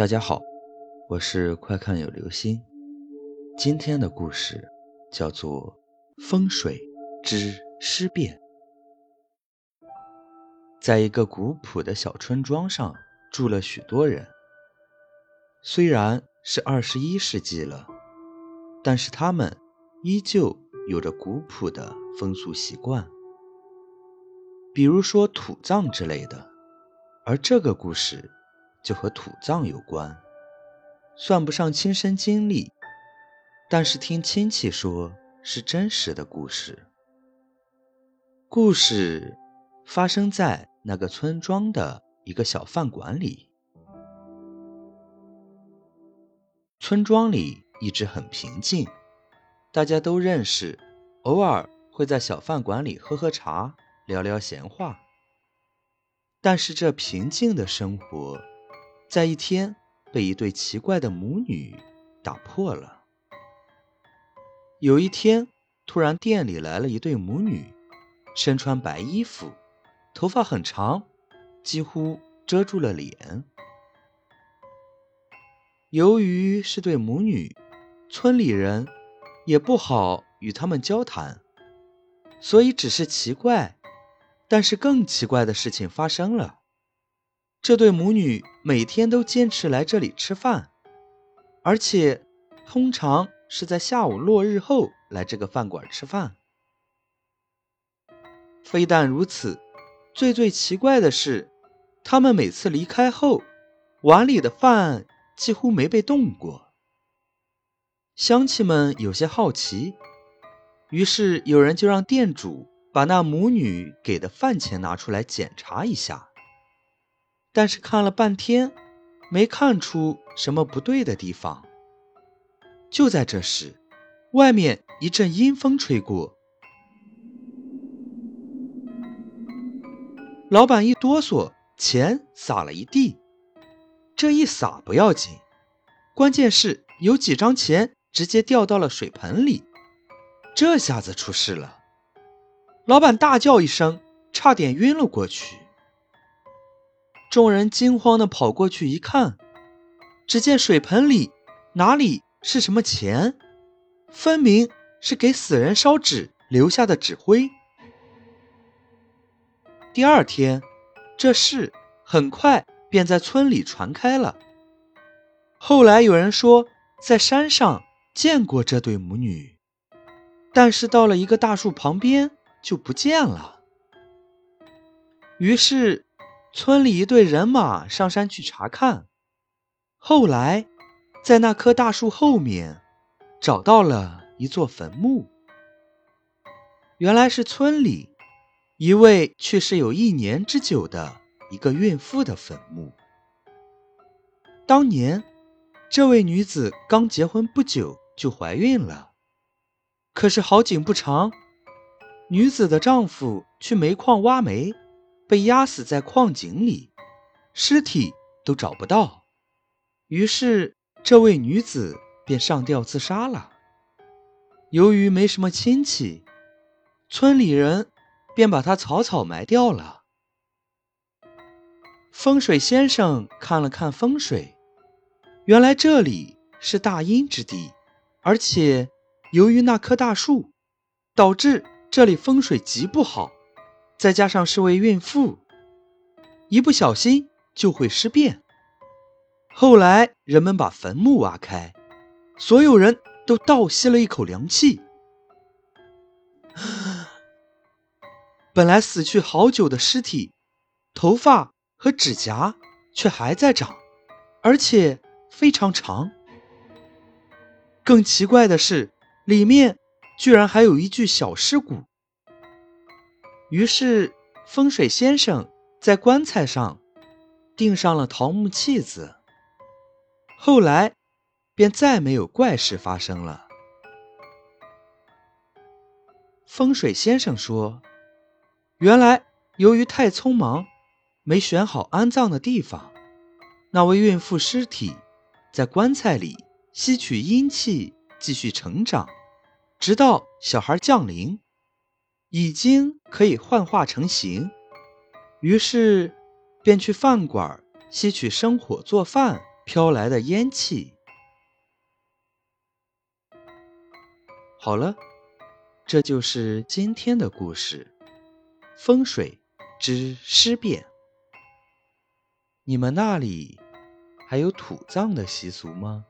大家好，我是快看有流星。今天的故事叫做《风水之尸变》。在一个古朴的小村庄上，住了许多人。虽然是二十一世纪了，但是他们依旧有着古朴的风俗习惯，比如说土葬之类的。而这个故事。就和土葬有关，算不上亲身经历，但是听亲戚说是真实的故事。故事发生在那个村庄的一个小饭馆里。村庄里一直很平静，大家都认识，偶尔会在小饭馆里喝喝茶、聊聊闲话。但是这平静的生活。在一天，被一对奇怪的母女打破了。有一天，突然店里来了一对母女，身穿白衣服，头发很长，几乎遮住了脸。由于是对母女，村里人也不好与他们交谈，所以只是奇怪。但是更奇怪的事情发生了。这对母女每天都坚持来这里吃饭，而且通常是在下午落日后来这个饭馆吃饭。非但如此，最最奇怪的是，他们每次离开后，碗里的饭几乎没被动过。乡亲们有些好奇，于是有人就让店主把那母女给的饭钱拿出来检查一下。但是看了半天，没看出什么不对的地方。就在这时，外面一阵阴风吹过，老板一哆嗦，钱洒了一地。这一洒不要紧，关键是有几张钱直接掉到了水盆里，这下子出事了。老板大叫一声，差点晕了过去。众人惊慌地跑过去一看，只见水盆里哪里是什么钱，分明是给死人烧纸留下的纸灰。第二天，这事很快便在村里传开了。后来有人说，在山上见过这对母女，但是到了一个大树旁边就不见了。于是。村里一队人马上山去查看，后来在那棵大树后面找到了一座坟墓。原来是村里一位去世有一年之久的一个孕妇的坟墓。当年这位女子刚结婚不久就怀孕了，可是好景不长，女子的丈夫去煤矿挖煤。被压死在矿井里，尸体都找不到，于是这位女子便上吊自杀了。由于没什么亲戚，村里人便把她草草埋掉了。风水先生看了看风水，原来这里是大阴之地，而且由于那棵大树，导致这里风水极不好。再加上是位孕妇，一不小心就会尸变。后来人们把坟墓挖开，所有人都倒吸了一口凉气。本来死去好久的尸体，头发和指甲却还在长，而且非常长。更奇怪的是，里面居然还有一具小尸骨。于是，风水先生在棺材上钉上了桃木契子。后来，便再没有怪事发生了。风水先生说：“原来由于太匆忙，没选好安葬的地方，那位孕妇尸体在棺材里吸取阴气，继续成长，直到小孩降临。”已经可以幻化成形，于是便去饭馆吸取生火做饭飘来的烟气。好了，这就是今天的故事——风水之尸变。你们那里还有土葬的习俗吗？